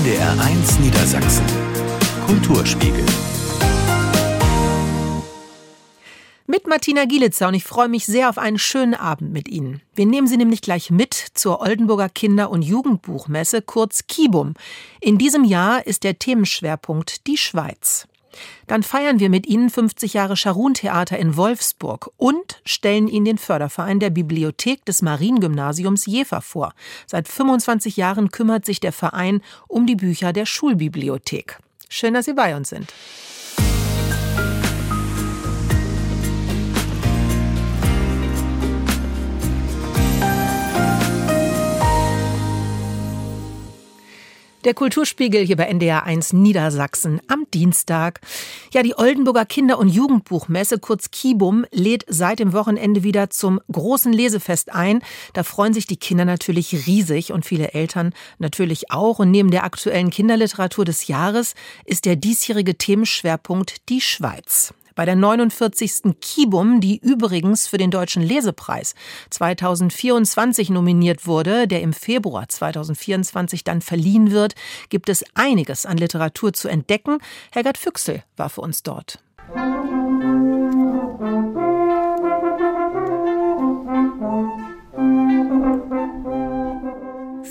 NDR1 Niedersachsen. Kulturspiegel. Mit Martina Gielitzer und ich freue mich sehr auf einen schönen Abend mit Ihnen. Wir nehmen Sie nämlich gleich mit zur Oldenburger Kinder- und Jugendbuchmesse, kurz KIBUM. In diesem Jahr ist der Themenschwerpunkt die Schweiz. Dann feiern wir mit Ihnen 50 Jahre Scharun-Theater in Wolfsburg und stellen Ihnen den Förderverein der Bibliothek des Mariengymnasiums Jever vor. Seit 25 Jahren kümmert sich der Verein um die Bücher der Schulbibliothek. Schön, dass Sie bei uns sind. Der Kulturspiegel hier bei NDR 1 Niedersachsen am Dienstag. Ja, die Oldenburger Kinder- und Jugendbuchmesse, kurz Kibum, lädt seit dem Wochenende wieder zum großen Lesefest ein. Da freuen sich die Kinder natürlich riesig und viele Eltern natürlich auch. Und neben der aktuellen Kinderliteratur des Jahres ist der diesjährige Themenschwerpunkt die Schweiz bei der 49. Kibum, die übrigens für den Deutschen Lesepreis 2024 nominiert wurde, der im Februar 2024 dann verliehen wird, gibt es einiges an Literatur zu entdecken. Hergert Füchsel war für uns dort.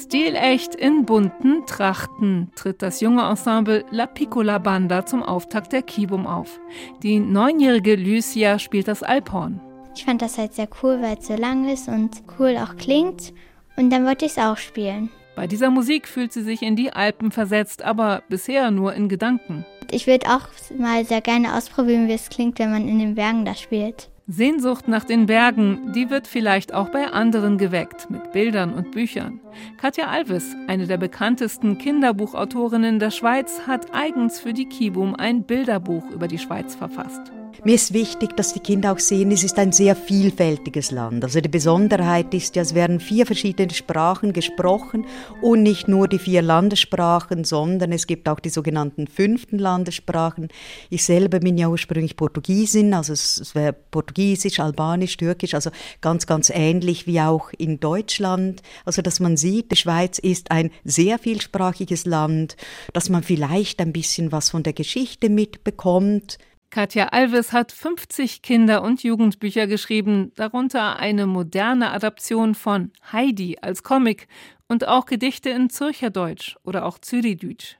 Stilecht in bunten Trachten tritt das junge Ensemble La Piccola Banda zum Auftakt der Kibum auf. Die neunjährige Lucia spielt das Alphorn. Ich fand das halt sehr cool, weil es so lang ist und cool auch klingt. Und dann wollte ich es auch spielen. Bei dieser Musik fühlt sie sich in die Alpen versetzt, aber bisher nur in Gedanken. Ich würde auch mal sehr gerne ausprobieren, wie es klingt, wenn man in den Bergen da spielt. Sehnsucht nach den Bergen, die wird vielleicht auch bei anderen geweckt, mit Bildern und Büchern. Katja Alves, eine der bekanntesten Kinderbuchautorinnen der Schweiz, hat eigens für die Kibum ein Bilderbuch über die Schweiz verfasst. Mir ist wichtig, dass die Kinder auch sehen, es ist ein sehr vielfältiges Land. Also die Besonderheit ist ja, es werden vier verschiedene Sprachen gesprochen und nicht nur die vier Landessprachen, sondern es gibt auch die sogenannten fünften Landessprachen. Ich selber bin ja ursprünglich Portugiesin, also es wäre Portugiesisch, Albanisch, Türkisch, also ganz, ganz ähnlich wie auch in Deutschland. Also dass man sieht, die Schweiz ist ein sehr vielsprachiges Land, dass man vielleicht ein bisschen was von der Geschichte mitbekommt. Katja Alves hat 50 Kinder- und Jugendbücher geschrieben, darunter eine moderne Adaption von Heidi als Comic und auch Gedichte in Zürcherdeutsch oder auch Zürichdeutsch.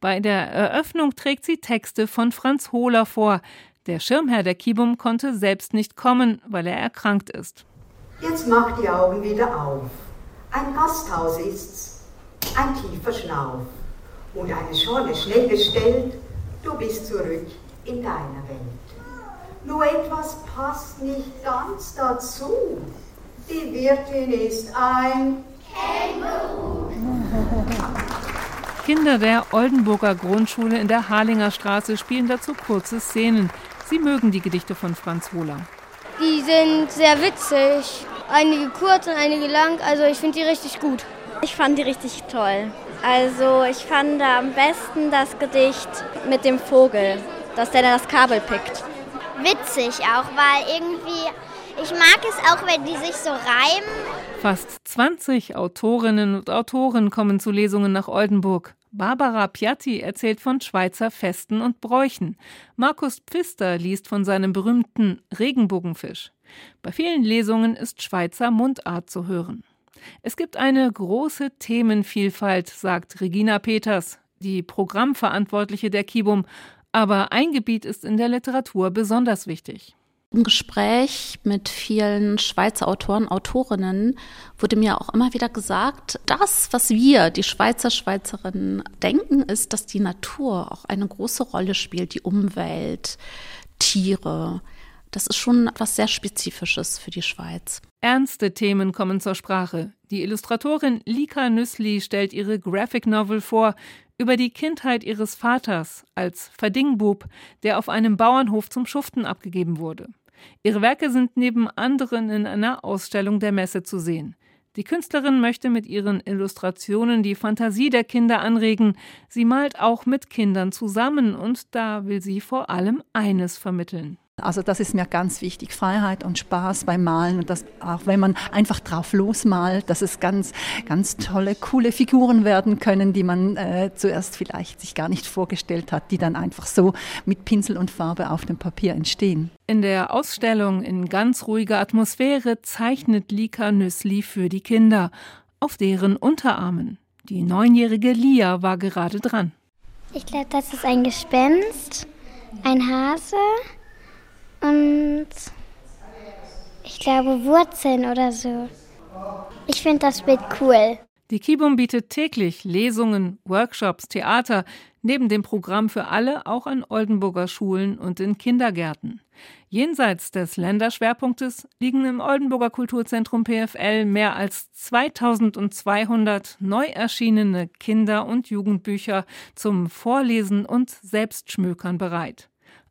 Bei der Eröffnung trägt sie Texte von Franz Hohler vor. Der Schirmherr der Kibum konnte selbst nicht kommen, weil er erkrankt ist. Jetzt mach die Augen wieder auf. Ein Gasthaus ist's, ein tiefer Schnauf und eine Schorle schnell gestellt. Du bist zurück in deiner Welt. Nur etwas passt nicht ganz dazu. Die Wirtin ist ein Känguru. Kinder der Oldenburger Grundschule in der Harlinger Straße spielen dazu kurze Szenen. Sie mögen die Gedichte von Franz Hohler. Die sind sehr witzig. Einige kurz und einige lang. Also ich finde die richtig gut. Ich fand die richtig toll. Also ich fand am besten das Gedicht mit dem Vogel dass der dann das Kabel pickt. Witzig auch, weil irgendwie, ich mag es auch, wenn die sich so reimen. Fast 20 Autorinnen und Autoren kommen zu Lesungen nach Oldenburg. Barbara Piatti erzählt von Schweizer Festen und Bräuchen. Markus Pfister liest von seinem berühmten Regenbogenfisch. Bei vielen Lesungen ist Schweizer Mundart zu hören. Es gibt eine große Themenvielfalt, sagt Regina Peters, die Programmverantwortliche der Kibum, aber ein Gebiet ist in der Literatur besonders wichtig. Im Gespräch mit vielen Schweizer Autoren, Autorinnen wurde mir auch immer wieder gesagt, das, was wir, die Schweizer Schweizerinnen, denken, ist, dass die Natur auch eine große Rolle spielt, die Umwelt, Tiere. Das ist schon etwas sehr Spezifisches für die Schweiz. Ernste Themen kommen zur Sprache. Die Illustratorin Lika Nüssli stellt ihre Graphic Novel vor über die Kindheit ihres Vaters als Verdingbub, der auf einem Bauernhof zum Schuften abgegeben wurde. Ihre Werke sind neben anderen in einer Ausstellung der Messe zu sehen. Die Künstlerin möchte mit ihren Illustrationen die Fantasie der Kinder anregen. Sie malt auch mit Kindern zusammen und da will sie vor allem eines vermitteln. Also das ist mir ganz wichtig, Freiheit und Spaß beim Malen und das auch wenn man einfach drauf losmalt, dass es ganz, ganz tolle, coole Figuren werden können, die man äh, zuerst vielleicht sich gar nicht vorgestellt hat, die dann einfach so mit Pinsel und Farbe auf dem Papier entstehen. In der Ausstellung in ganz ruhiger Atmosphäre zeichnet Lika Nüssli für die Kinder auf deren Unterarmen. Die neunjährige Lia war gerade dran. Ich glaube, das ist ein Gespenst, ein Hase und ich glaube Wurzeln oder so. Ich finde das Bild cool. Die Kibum bietet täglich Lesungen, Workshops, Theater, neben dem Programm für alle auch an Oldenburger Schulen und in Kindergärten. Jenseits des Länderschwerpunktes liegen im Oldenburger Kulturzentrum PFL mehr als 2200 neu erschienene Kinder- und Jugendbücher zum Vorlesen und Selbstschmökern bereit.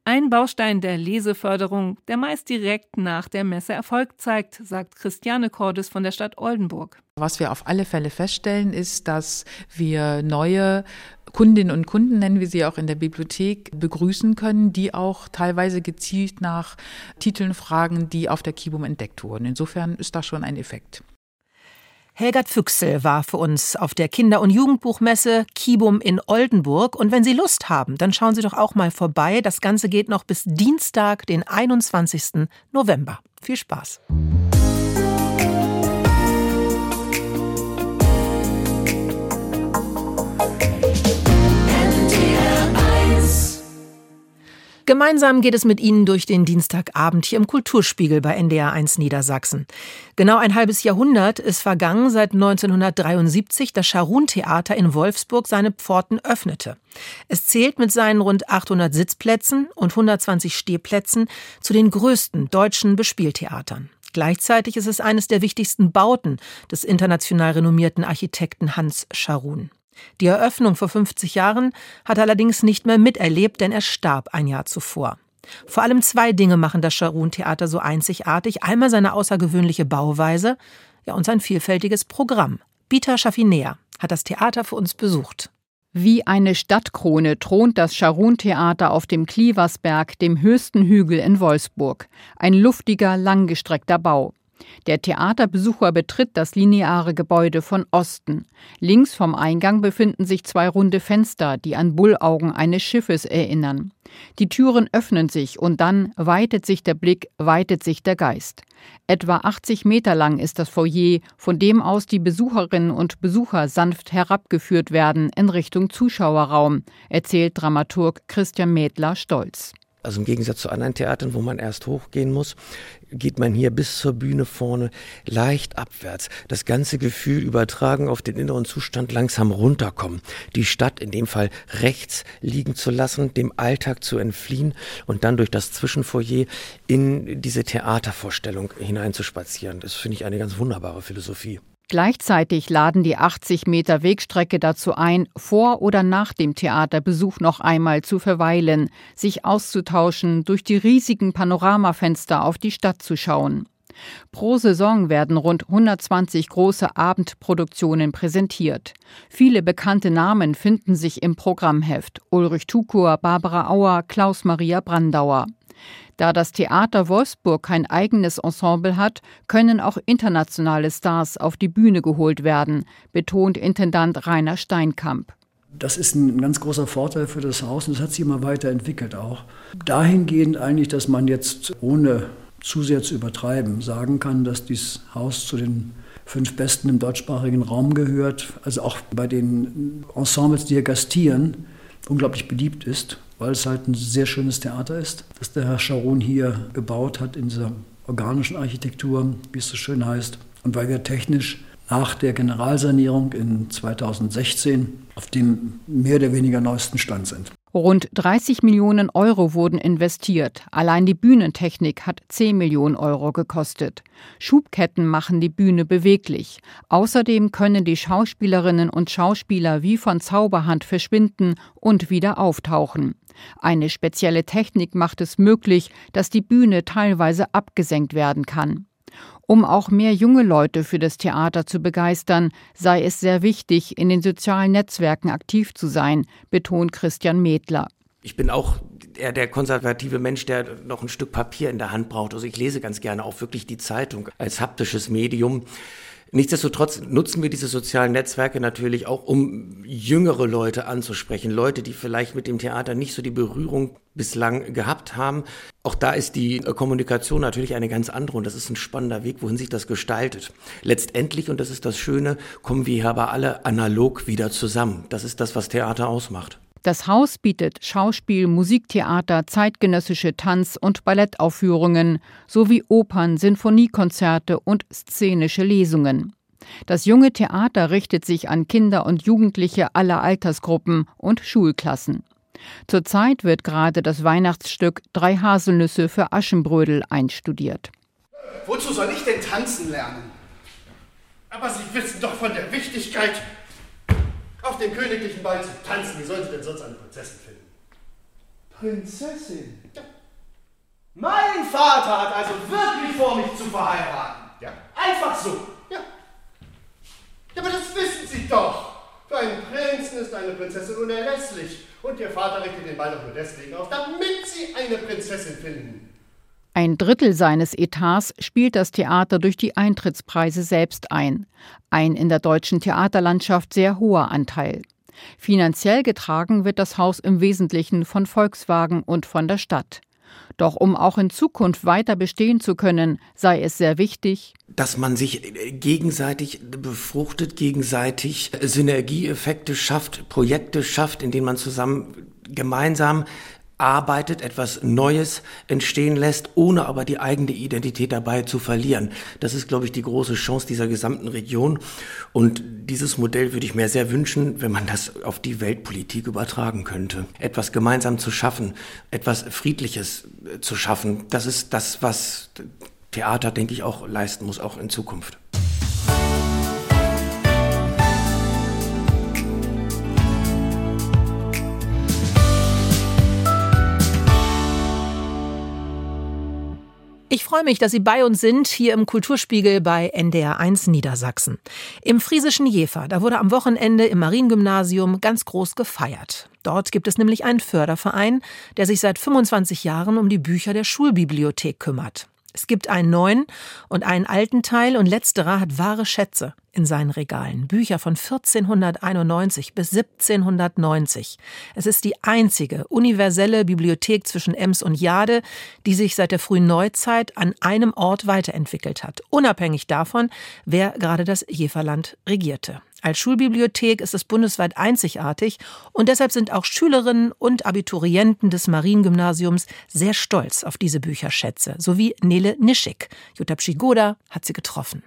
Ein Baustein der Leseförderung, der meist direkt nach der Messe Erfolg zeigt, sagt Christiane Cordes von der Stadt Oldenburg. Was wir auf alle Fälle feststellen, ist, dass wir neue Kundinnen und Kunden, nennen wir sie auch in der Bibliothek, begrüßen können, die auch teilweise gezielt nach Titeln fragen, die auf der Kibum entdeckt wurden. Insofern ist das schon ein Effekt. Helgert Füchsel war für uns auf der Kinder- und Jugendbuchmesse Kibum in Oldenburg. Und wenn Sie Lust haben, dann schauen Sie doch auch mal vorbei. Das Ganze geht noch bis Dienstag, den 21. November. Viel Spaß. Gemeinsam geht es mit Ihnen durch den Dienstagabend hier im Kulturspiegel bei NDR 1 Niedersachsen. Genau ein halbes Jahrhundert ist vergangen, seit 1973 das Scharun-Theater in Wolfsburg seine Pforten öffnete. Es zählt mit seinen rund 800 Sitzplätzen und 120 Stehplätzen zu den größten deutschen Bespieltheatern. Gleichzeitig ist es eines der wichtigsten Bauten des international renommierten Architekten Hans Scharun. Die Eröffnung vor 50 Jahren hat er allerdings nicht mehr miterlebt, denn er starb ein Jahr zuvor. Vor allem zwei Dinge machen das Scharun-Theater so einzigartig. Einmal seine außergewöhnliche Bauweise ja, und sein vielfältiges Programm. Bita Schaffinea hat das Theater für uns besucht. Wie eine Stadtkrone thront das Scharun-Theater auf dem Klieversberg, dem höchsten Hügel in Wolfsburg. Ein luftiger, langgestreckter Bau. Der Theaterbesucher betritt das lineare Gebäude von Osten. Links vom Eingang befinden sich zwei runde Fenster, die an Bullaugen eines Schiffes erinnern. Die Türen öffnen sich und dann weitet sich der Blick, weitet sich der Geist. Etwa 80 Meter lang ist das Foyer, von dem aus die Besucherinnen und Besucher sanft herabgeführt werden in Richtung Zuschauerraum, erzählt Dramaturg Christian Mädler stolz. Also im Gegensatz zu anderen Theatern, wo man erst hochgehen muss, geht man hier bis zur Bühne vorne leicht abwärts. Das ganze Gefühl übertragen auf den inneren Zustand langsam runterkommen. Die Stadt in dem Fall rechts liegen zu lassen, dem Alltag zu entfliehen und dann durch das Zwischenfoyer in diese Theatervorstellung hineinzuspazieren. Das finde ich eine ganz wunderbare Philosophie. Gleichzeitig laden die 80 Meter Wegstrecke dazu ein, vor oder nach dem Theaterbesuch noch einmal zu verweilen, sich auszutauschen, durch die riesigen Panoramafenster auf die Stadt zu schauen. Pro Saison werden rund 120 große Abendproduktionen präsentiert. Viele bekannte Namen finden sich im Programmheft. Ulrich Tukur, Barbara Auer, Klaus-Maria Brandauer. Da das Theater Wolfsburg kein eigenes Ensemble hat, können auch internationale Stars auf die Bühne geholt werden, betont Intendant Rainer Steinkamp. Das ist ein ganz großer Vorteil für das Haus und das hat sich immer weiterentwickelt auch. Dahingehend eigentlich, dass man jetzt ohne zu sehr zu übertreiben sagen kann, dass dieses Haus zu den fünf Besten im deutschsprachigen Raum gehört, also auch bei den Ensembles, die hier gastieren, unglaublich beliebt ist weil es halt ein sehr schönes Theater ist, das der Herr Sharon hier gebaut hat in dieser organischen Architektur, wie es so schön heißt. Und weil wir technisch nach der Generalsanierung in 2016 auf dem mehr oder weniger neuesten Stand sind. Rund 30 Millionen Euro wurden investiert. Allein die Bühnentechnik hat 10 Millionen Euro gekostet. Schubketten machen die Bühne beweglich. Außerdem können die Schauspielerinnen und Schauspieler wie von Zauberhand verschwinden und wieder auftauchen. Eine spezielle Technik macht es möglich, dass die Bühne teilweise abgesenkt werden kann. Um auch mehr junge Leute für das Theater zu begeistern, sei es sehr wichtig, in den sozialen Netzwerken aktiv zu sein, betont Christian Medler. Ich bin auch eher der konservative Mensch, der noch ein Stück Papier in der Hand braucht. Also ich lese ganz gerne auch wirklich die Zeitung als haptisches Medium. Nichtsdestotrotz nutzen wir diese sozialen Netzwerke natürlich auch, um jüngere Leute anzusprechen. Leute, die vielleicht mit dem Theater nicht so die Berührung bislang gehabt haben. Auch da ist die Kommunikation natürlich eine ganz andere und das ist ein spannender Weg, wohin sich das gestaltet. Letztendlich, und das ist das Schöne, kommen wir hier aber alle analog wieder zusammen. Das ist das, was Theater ausmacht. Das Haus bietet Schauspiel, Musiktheater, zeitgenössische Tanz- und Ballettaufführungen sowie Opern, Sinfoniekonzerte und szenische Lesungen. Das junge Theater richtet sich an Kinder und Jugendliche aller Altersgruppen und Schulklassen. Zurzeit wird gerade das Weihnachtsstück Drei Haselnüsse für Aschenbrödel einstudiert. Wozu soll ich denn tanzen lernen? Aber Sie wissen doch von der Wichtigkeit auf dem königlichen Ball zu tanzen. Wie sollen Sie denn sonst eine Prinzessin finden? Prinzessin? Ja. Mein Vater hat also wirklich vor, mich zu verheiraten. Ja. Einfach so. Ja. Ja, aber das wissen Sie doch. Für einen Prinzen ist eine Prinzessin unerlässlich. Und Ihr Vater richtet den Ball doch nur deswegen auf, damit Sie eine Prinzessin finden. Ein Drittel seines Etats spielt das Theater durch die Eintrittspreise selbst ein. Ein in der deutschen Theaterlandschaft sehr hoher Anteil. Finanziell getragen wird das Haus im Wesentlichen von Volkswagen und von der Stadt. Doch um auch in Zukunft weiter bestehen zu können, sei es sehr wichtig, dass man sich gegenseitig befruchtet, gegenseitig Synergieeffekte schafft, Projekte schafft, in denen man zusammen gemeinsam arbeitet, etwas Neues entstehen lässt, ohne aber die eigene Identität dabei zu verlieren. Das ist, glaube ich, die große Chance dieser gesamten Region. Und dieses Modell würde ich mir sehr wünschen, wenn man das auf die Weltpolitik übertragen könnte. Etwas gemeinsam zu schaffen, etwas Friedliches äh, zu schaffen, das ist das, was Theater, denke ich, auch leisten muss, auch in Zukunft. Ich freue mich, dass Sie bei uns sind, hier im Kulturspiegel bei NDR1 Niedersachsen. Im friesischen Jever, da wurde am Wochenende im Mariengymnasium ganz groß gefeiert. Dort gibt es nämlich einen Förderverein, der sich seit 25 Jahren um die Bücher der Schulbibliothek kümmert. Es gibt einen neuen und einen alten Teil und letzterer hat wahre Schätze in seinen Regalen. Bücher von 1491 bis 1790. Es ist die einzige universelle Bibliothek zwischen Ems und Jade, die sich seit der frühen Neuzeit an einem Ort weiterentwickelt hat, unabhängig davon, wer gerade das Jeverland regierte. Als Schulbibliothek ist es bundesweit einzigartig und deshalb sind auch Schülerinnen und Abiturienten des Mariengymnasiums sehr stolz auf diese Bücherschätze, sowie Nele Nischik. Jutta Pschigoda hat sie getroffen.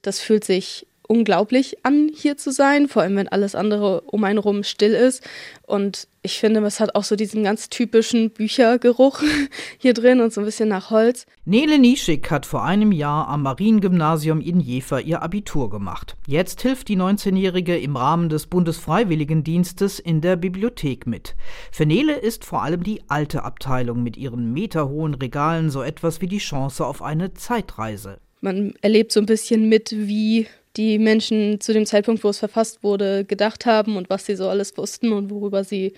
Das fühlt sich unglaublich an, hier zu sein, vor allem wenn alles andere um einen rum still ist. Und ich finde, es hat auch so diesen ganz typischen Büchergeruch hier drin und so ein bisschen nach Holz. Nele Nischik hat vor einem Jahr am Mariengymnasium in Jever ihr Abitur gemacht. Jetzt hilft die 19-Jährige im Rahmen des Bundesfreiwilligendienstes in der Bibliothek mit. Für Nele ist vor allem die alte Abteilung mit ihren meterhohen Regalen so etwas wie die Chance auf eine Zeitreise. Man erlebt so ein bisschen mit, wie die Menschen zu dem Zeitpunkt, wo es verfasst wurde, gedacht haben und was sie so alles wussten und worüber sie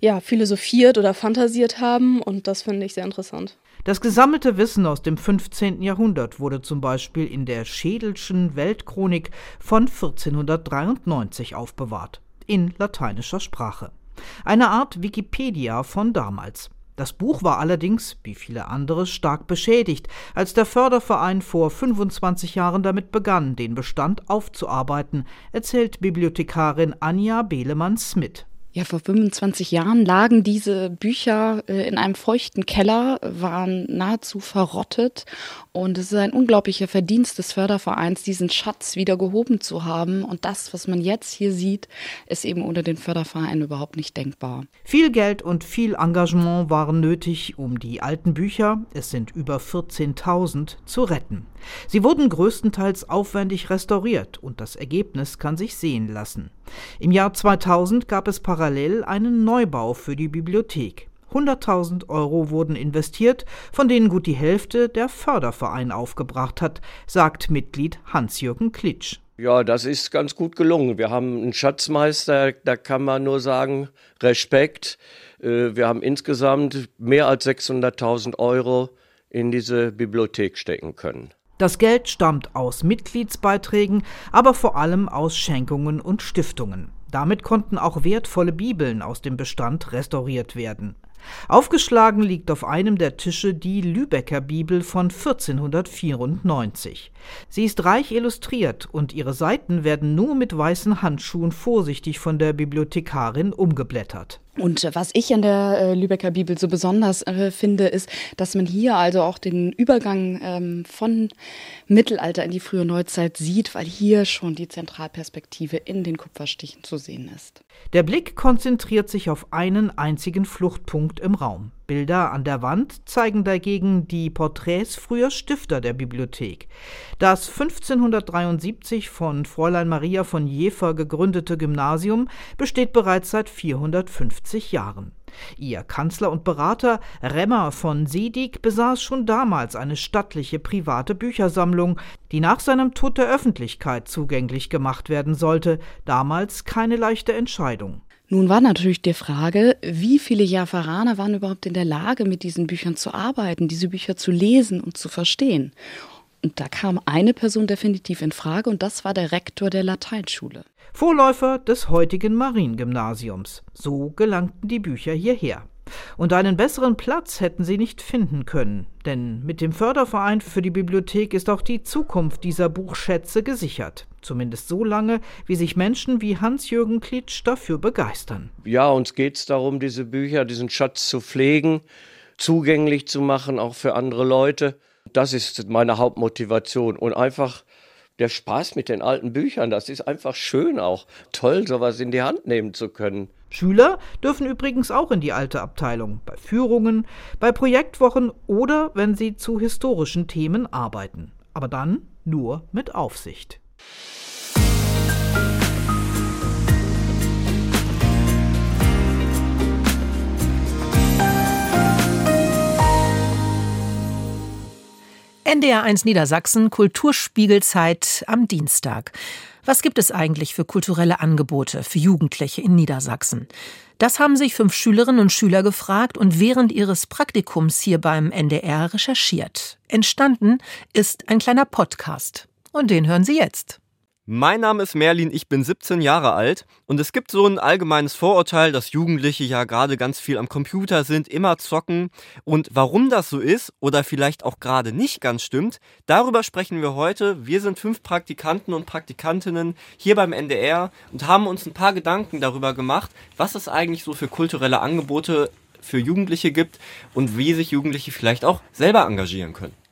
ja, philosophiert oder fantasiert haben. Und das finde ich sehr interessant. Das gesammelte Wissen aus dem 15. Jahrhundert wurde zum Beispiel in der Schädelschen Weltchronik von 1493 aufbewahrt, in lateinischer Sprache. Eine Art Wikipedia von damals. Das Buch war allerdings, wie viele andere, stark beschädigt, als der Förderverein vor 25 Jahren damit begann, den Bestand aufzuarbeiten, erzählt Bibliothekarin Anja Behlemann-Smith. Ja, vor 25 Jahren lagen diese Bücher äh, in einem feuchten Keller, waren nahezu verrottet. Und es ist ein unglaublicher Verdienst des Fördervereins, diesen Schatz wieder gehoben zu haben. Und das, was man jetzt hier sieht, ist eben ohne den Förderverein überhaupt nicht denkbar. Viel Geld und viel Engagement waren nötig, um die alten Bücher, es sind über 14.000, zu retten. Sie wurden größtenteils aufwendig restauriert und das Ergebnis kann sich sehen lassen. Im Jahr 2000 gab es parallel einen Neubau für die Bibliothek. 100.000 Euro wurden investiert, von denen gut die Hälfte der Förderverein aufgebracht hat, sagt Mitglied Hans-Jürgen Klitsch. Ja, das ist ganz gut gelungen. Wir haben einen Schatzmeister, da kann man nur sagen, Respekt. Äh, wir haben insgesamt mehr als 600.000 Euro in diese Bibliothek stecken können. Das Geld stammt aus Mitgliedsbeiträgen, aber vor allem aus Schenkungen und Stiftungen. Damit konnten auch wertvolle Bibeln aus dem Bestand restauriert werden. Aufgeschlagen liegt auf einem der Tische die Lübecker Bibel von 1494. Sie ist reich illustriert und ihre Seiten werden nur mit weißen Handschuhen vorsichtig von der Bibliothekarin umgeblättert. Und was ich an der äh, Lübecker Bibel so besonders äh, finde, ist, dass man hier also auch den Übergang ähm, von Mittelalter in die frühe Neuzeit sieht, weil hier schon die Zentralperspektive in den Kupferstichen zu sehen ist. Der Blick konzentriert sich auf einen einzigen Fluchtpunkt im Raum. Bilder an der Wand zeigen dagegen die Porträts früher Stifter der Bibliothek. Das 1573 von Fräulein Maria von Jever gegründete Gymnasium besteht bereits seit 450 Jahren. Ihr Kanzler und Berater Remmer von Sedig besaß schon damals eine stattliche private Büchersammlung, die nach seinem Tod der Öffentlichkeit zugänglich gemacht werden sollte, damals keine leichte Entscheidung. Nun war natürlich die Frage, wie viele Javaraner waren überhaupt in der Lage, mit diesen Büchern zu arbeiten, diese Bücher zu lesen und zu verstehen. Und da kam eine Person definitiv in Frage, und das war der Rektor der Lateinschule. Vorläufer des heutigen Mariengymnasiums. So gelangten die Bücher hierher. Und einen besseren Platz hätten sie nicht finden können, denn mit dem Förderverein für die Bibliothek ist auch die Zukunft dieser Buchschätze gesichert. Zumindest so lange, wie sich Menschen wie Hans-Jürgen Klitsch dafür begeistern. Ja, uns geht es darum, diese Bücher, diesen Schatz zu pflegen, zugänglich zu machen, auch für andere Leute. Das ist meine Hauptmotivation und einfach der Spaß mit den alten Büchern, das ist einfach schön auch. Toll, sowas in die Hand nehmen zu können. Schüler dürfen übrigens auch in die alte Abteilung, bei Führungen, bei Projektwochen oder wenn sie zu historischen Themen arbeiten. Aber dann nur mit Aufsicht. NDR1 Niedersachsen Kulturspiegelzeit am Dienstag. Was gibt es eigentlich für kulturelle Angebote für Jugendliche in Niedersachsen? Das haben sich fünf Schülerinnen und Schüler gefragt und während ihres Praktikums hier beim NDR recherchiert. Entstanden ist ein kleiner Podcast. Und den hören Sie jetzt. Mein Name ist Merlin, ich bin 17 Jahre alt und es gibt so ein allgemeines Vorurteil, dass Jugendliche ja gerade ganz viel am Computer sind, immer zocken und warum das so ist oder vielleicht auch gerade nicht ganz stimmt, darüber sprechen wir heute. Wir sind fünf Praktikanten und Praktikantinnen hier beim NDR und haben uns ein paar Gedanken darüber gemacht, was es eigentlich so für kulturelle Angebote für Jugendliche gibt und wie sich Jugendliche vielleicht auch selber engagieren können.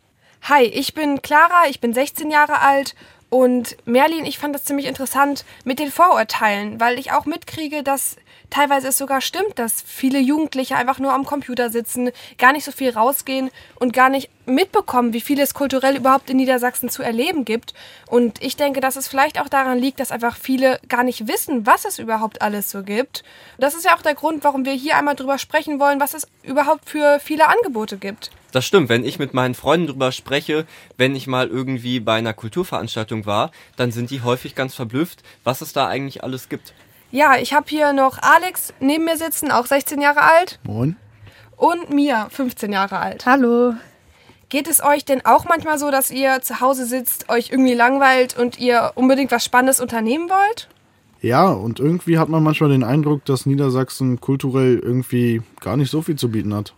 Hi, ich bin Clara, ich bin 16 Jahre alt und Merlin, ich fand das ziemlich interessant mit den Vorurteilen, weil ich auch mitkriege, dass teilweise es sogar stimmt, dass viele Jugendliche einfach nur am Computer sitzen, gar nicht so viel rausgehen und gar nicht mitbekommen, wie viel es kulturell überhaupt in Niedersachsen zu erleben gibt. Und ich denke, dass es vielleicht auch daran liegt, dass einfach viele gar nicht wissen, was es überhaupt alles so gibt. Das ist ja auch der Grund, warum wir hier einmal drüber sprechen wollen, was es überhaupt für viele Angebote gibt. Das stimmt, wenn ich mit meinen Freunden drüber spreche, wenn ich mal irgendwie bei einer Kulturveranstaltung war, dann sind die häufig ganz verblüfft, was es da eigentlich alles gibt. Ja, ich habe hier noch Alex neben mir sitzen, auch 16 Jahre alt. Moin. Und Mia, 15 Jahre alt. Hallo. Geht es euch denn auch manchmal so, dass ihr zu Hause sitzt, euch irgendwie langweilt und ihr unbedingt was Spannendes unternehmen wollt? Ja, und irgendwie hat man manchmal den Eindruck, dass Niedersachsen kulturell irgendwie gar nicht so viel zu bieten hat.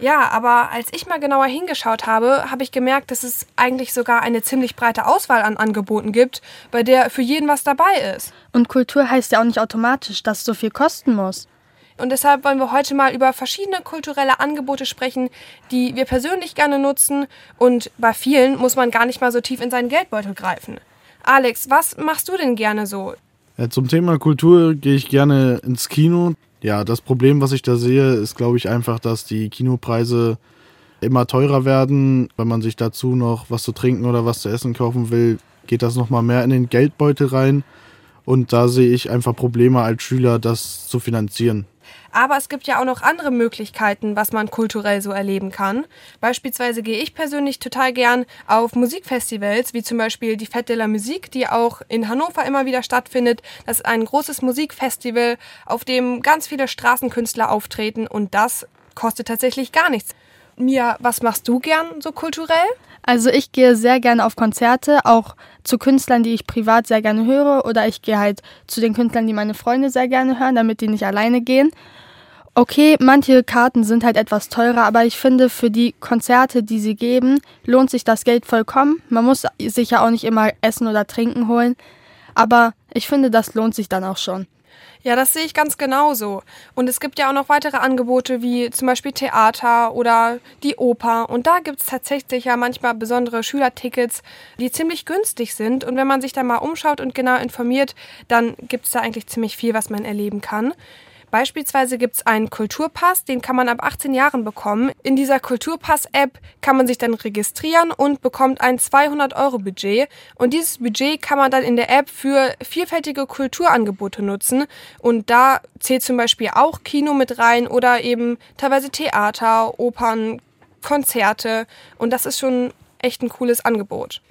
Ja, aber als ich mal genauer hingeschaut habe, habe ich gemerkt, dass es eigentlich sogar eine ziemlich breite Auswahl an Angeboten gibt, bei der für jeden was dabei ist. Und Kultur heißt ja auch nicht automatisch, dass es so viel kosten muss. Und deshalb wollen wir heute mal über verschiedene kulturelle Angebote sprechen, die wir persönlich gerne nutzen. Und bei vielen muss man gar nicht mal so tief in seinen Geldbeutel greifen. Alex, was machst du denn gerne so? Ja, zum Thema Kultur gehe ich gerne ins Kino. Ja, das Problem, was ich da sehe, ist, glaube ich, einfach, dass die Kinopreise immer teurer werden. Wenn man sich dazu noch was zu trinken oder was zu essen kaufen will, geht das nochmal mehr in den Geldbeutel rein. Und da sehe ich einfach Probleme als Schüler, das zu finanzieren. Aber es gibt ja auch noch andere Möglichkeiten, was man kulturell so erleben kann. Beispielsweise gehe ich persönlich total gern auf Musikfestivals, wie zum Beispiel die Fête de la Musique, die auch in Hannover immer wieder stattfindet. Das ist ein großes Musikfestival, auf dem ganz viele Straßenkünstler auftreten und das kostet tatsächlich gar nichts. Mia, was machst du gern so kulturell? Also ich gehe sehr gerne auf Konzerte, auch zu Künstlern, die ich privat sehr gerne höre, oder ich gehe halt zu den Künstlern, die meine Freunde sehr gerne hören, damit die nicht alleine gehen. Okay, manche Karten sind halt etwas teurer, aber ich finde, für die Konzerte, die sie geben, lohnt sich das Geld vollkommen. Man muss sich ja auch nicht immer Essen oder Trinken holen, aber ich finde, das lohnt sich dann auch schon. Ja, das sehe ich ganz genauso. Und es gibt ja auch noch weitere Angebote wie zum Beispiel Theater oder die Oper. Und da gibt es tatsächlich ja manchmal besondere Schülertickets, die ziemlich günstig sind. Und wenn man sich da mal umschaut und genau informiert, dann gibt es da eigentlich ziemlich viel, was man erleben kann. Beispielsweise gibt es einen Kulturpass, den kann man ab 18 Jahren bekommen. In dieser Kulturpass-App kann man sich dann registrieren und bekommt ein 200-Euro-Budget. Und dieses Budget kann man dann in der App für vielfältige Kulturangebote nutzen. Und da zählt zum Beispiel auch Kino mit rein oder eben teilweise Theater, Opern, Konzerte. Und das ist schon echt ein cooles Angebot.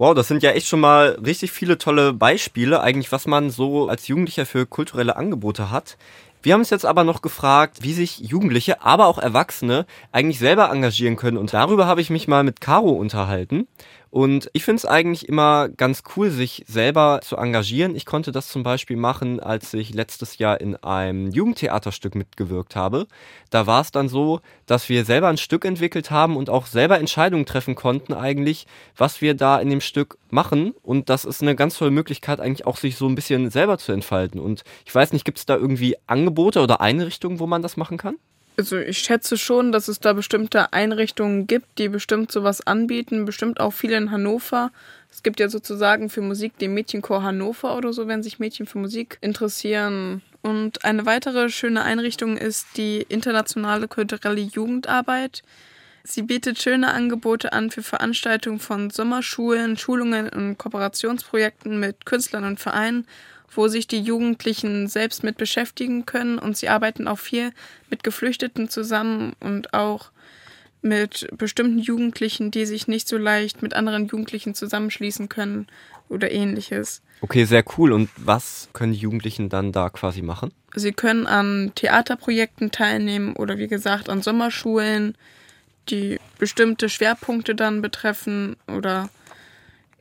Wow, das sind ja echt schon mal richtig viele tolle Beispiele, eigentlich, was man so als Jugendlicher für kulturelle Angebote hat. Wir haben uns jetzt aber noch gefragt, wie sich Jugendliche, aber auch Erwachsene eigentlich selber engagieren können. Und darüber habe ich mich mal mit Caro unterhalten. Und ich finde es eigentlich immer ganz cool, sich selber zu engagieren. Ich konnte das zum Beispiel machen, als ich letztes Jahr in einem Jugendtheaterstück mitgewirkt habe. Da war es dann so, dass wir selber ein Stück entwickelt haben und auch selber Entscheidungen treffen konnten eigentlich, was wir da in dem Stück machen. Und das ist eine ganz tolle Möglichkeit, eigentlich auch sich so ein bisschen selber zu entfalten. Und ich weiß nicht, gibt es da irgendwie Angebote oder Einrichtungen, wo man das machen kann? Also ich schätze schon, dass es da bestimmte Einrichtungen gibt, die bestimmt sowas anbieten, bestimmt auch viele in Hannover. Es gibt ja sozusagen für Musik den Mädchenchor Hannover oder so, wenn sich Mädchen für Musik interessieren. Und eine weitere schöne Einrichtung ist die internationale kulturelle Jugendarbeit. Sie bietet schöne Angebote an für Veranstaltungen von Sommerschulen, Schulungen und Kooperationsprojekten mit Künstlern und Vereinen wo sich die Jugendlichen selbst mit beschäftigen können und sie arbeiten auch viel mit Geflüchteten zusammen und auch mit bestimmten Jugendlichen, die sich nicht so leicht mit anderen Jugendlichen zusammenschließen können oder ähnliches. Okay, sehr cool. Und was können die Jugendlichen dann da quasi machen? Sie können an Theaterprojekten teilnehmen oder wie gesagt an Sommerschulen, die bestimmte Schwerpunkte dann betreffen oder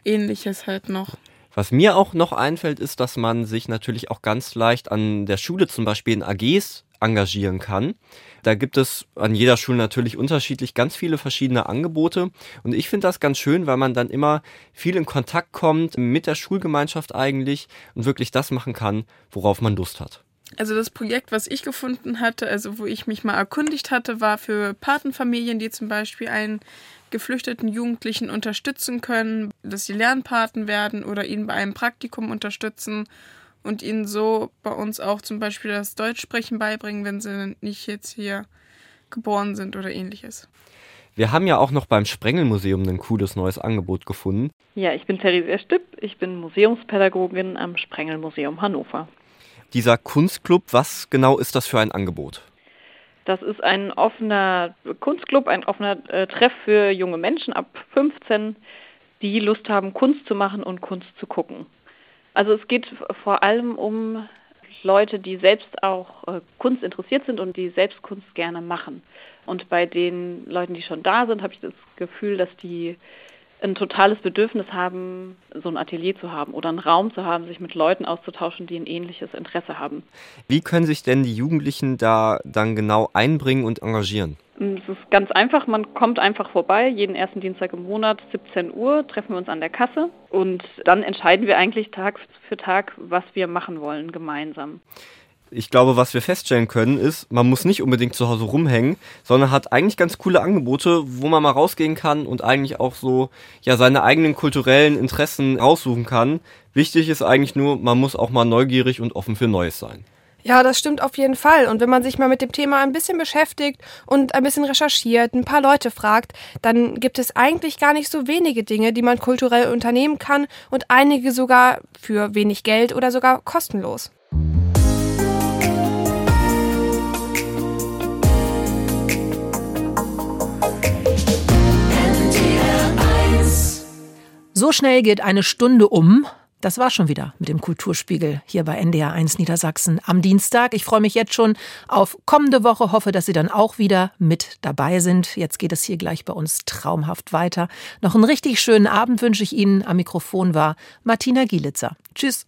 ähnliches halt noch. Was mir auch noch einfällt, ist, dass man sich natürlich auch ganz leicht an der Schule zum Beispiel in AGs engagieren kann. Da gibt es an jeder Schule natürlich unterschiedlich ganz viele verschiedene Angebote. Und ich finde das ganz schön, weil man dann immer viel in Kontakt kommt mit der Schulgemeinschaft eigentlich und wirklich das machen kann, worauf man Lust hat. Also das Projekt, was ich gefunden hatte, also wo ich mich mal erkundigt hatte, war für Patenfamilien, die zum Beispiel einen geflüchteten Jugendlichen unterstützen können, dass sie Lernpaten werden oder ihn bei einem Praktikum unterstützen und ihnen so bei uns auch zum Beispiel das Deutschsprechen beibringen, wenn sie nicht jetzt hier geboren sind oder ähnliches. Wir haben ja auch noch beim Sprengelmuseum ein cooles neues Angebot gefunden. Ja, ich bin Therese Stipp, ich bin Museumspädagogin am Sprengelmuseum Hannover. Dieser Kunstclub, was genau ist das für ein Angebot? Das ist ein offener Kunstclub, ein offener äh, Treff für junge Menschen ab 15, die Lust haben, Kunst zu machen und Kunst zu gucken. Also es geht vor allem um Leute, die selbst auch äh, Kunst interessiert sind und die selbst Kunst gerne machen. Und bei den Leuten, die schon da sind, habe ich das Gefühl, dass die ein totales Bedürfnis haben, so ein Atelier zu haben oder einen Raum zu haben, sich mit Leuten auszutauschen, die ein ähnliches Interesse haben. Wie können sich denn die Jugendlichen da dann genau einbringen und engagieren? Es ist ganz einfach, man kommt einfach vorbei, jeden ersten Dienstag im Monat, 17 Uhr, treffen wir uns an der Kasse und dann entscheiden wir eigentlich Tag für Tag, was wir machen wollen gemeinsam ich glaube, was wir feststellen können, ist, man muss nicht unbedingt zu Hause rumhängen, sondern hat eigentlich ganz coole Angebote, wo man mal rausgehen kann und eigentlich auch so, ja, seine eigenen kulturellen Interessen raussuchen kann. Wichtig ist eigentlich nur, man muss auch mal neugierig und offen für Neues sein. Ja, das stimmt auf jeden Fall. Und wenn man sich mal mit dem Thema ein bisschen beschäftigt und ein bisschen recherchiert, ein paar Leute fragt, dann gibt es eigentlich gar nicht so wenige Dinge, die man kulturell unternehmen kann und einige sogar für wenig Geld oder sogar kostenlos. So schnell geht eine Stunde um. Das war schon wieder mit dem Kulturspiegel hier bei NDR 1 Niedersachsen am Dienstag. Ich freue mich jetzt schon auf kommende Woche, hoffe, dass Sie dann auch wieder mit dabei sind. Jetzt geht es hier gleich bei uns traumhaft weiter. Noch einen richtig schönen Abend wünsche ich Ihnen. Am Mikrofon war Martina Gielitzer. Tschüss.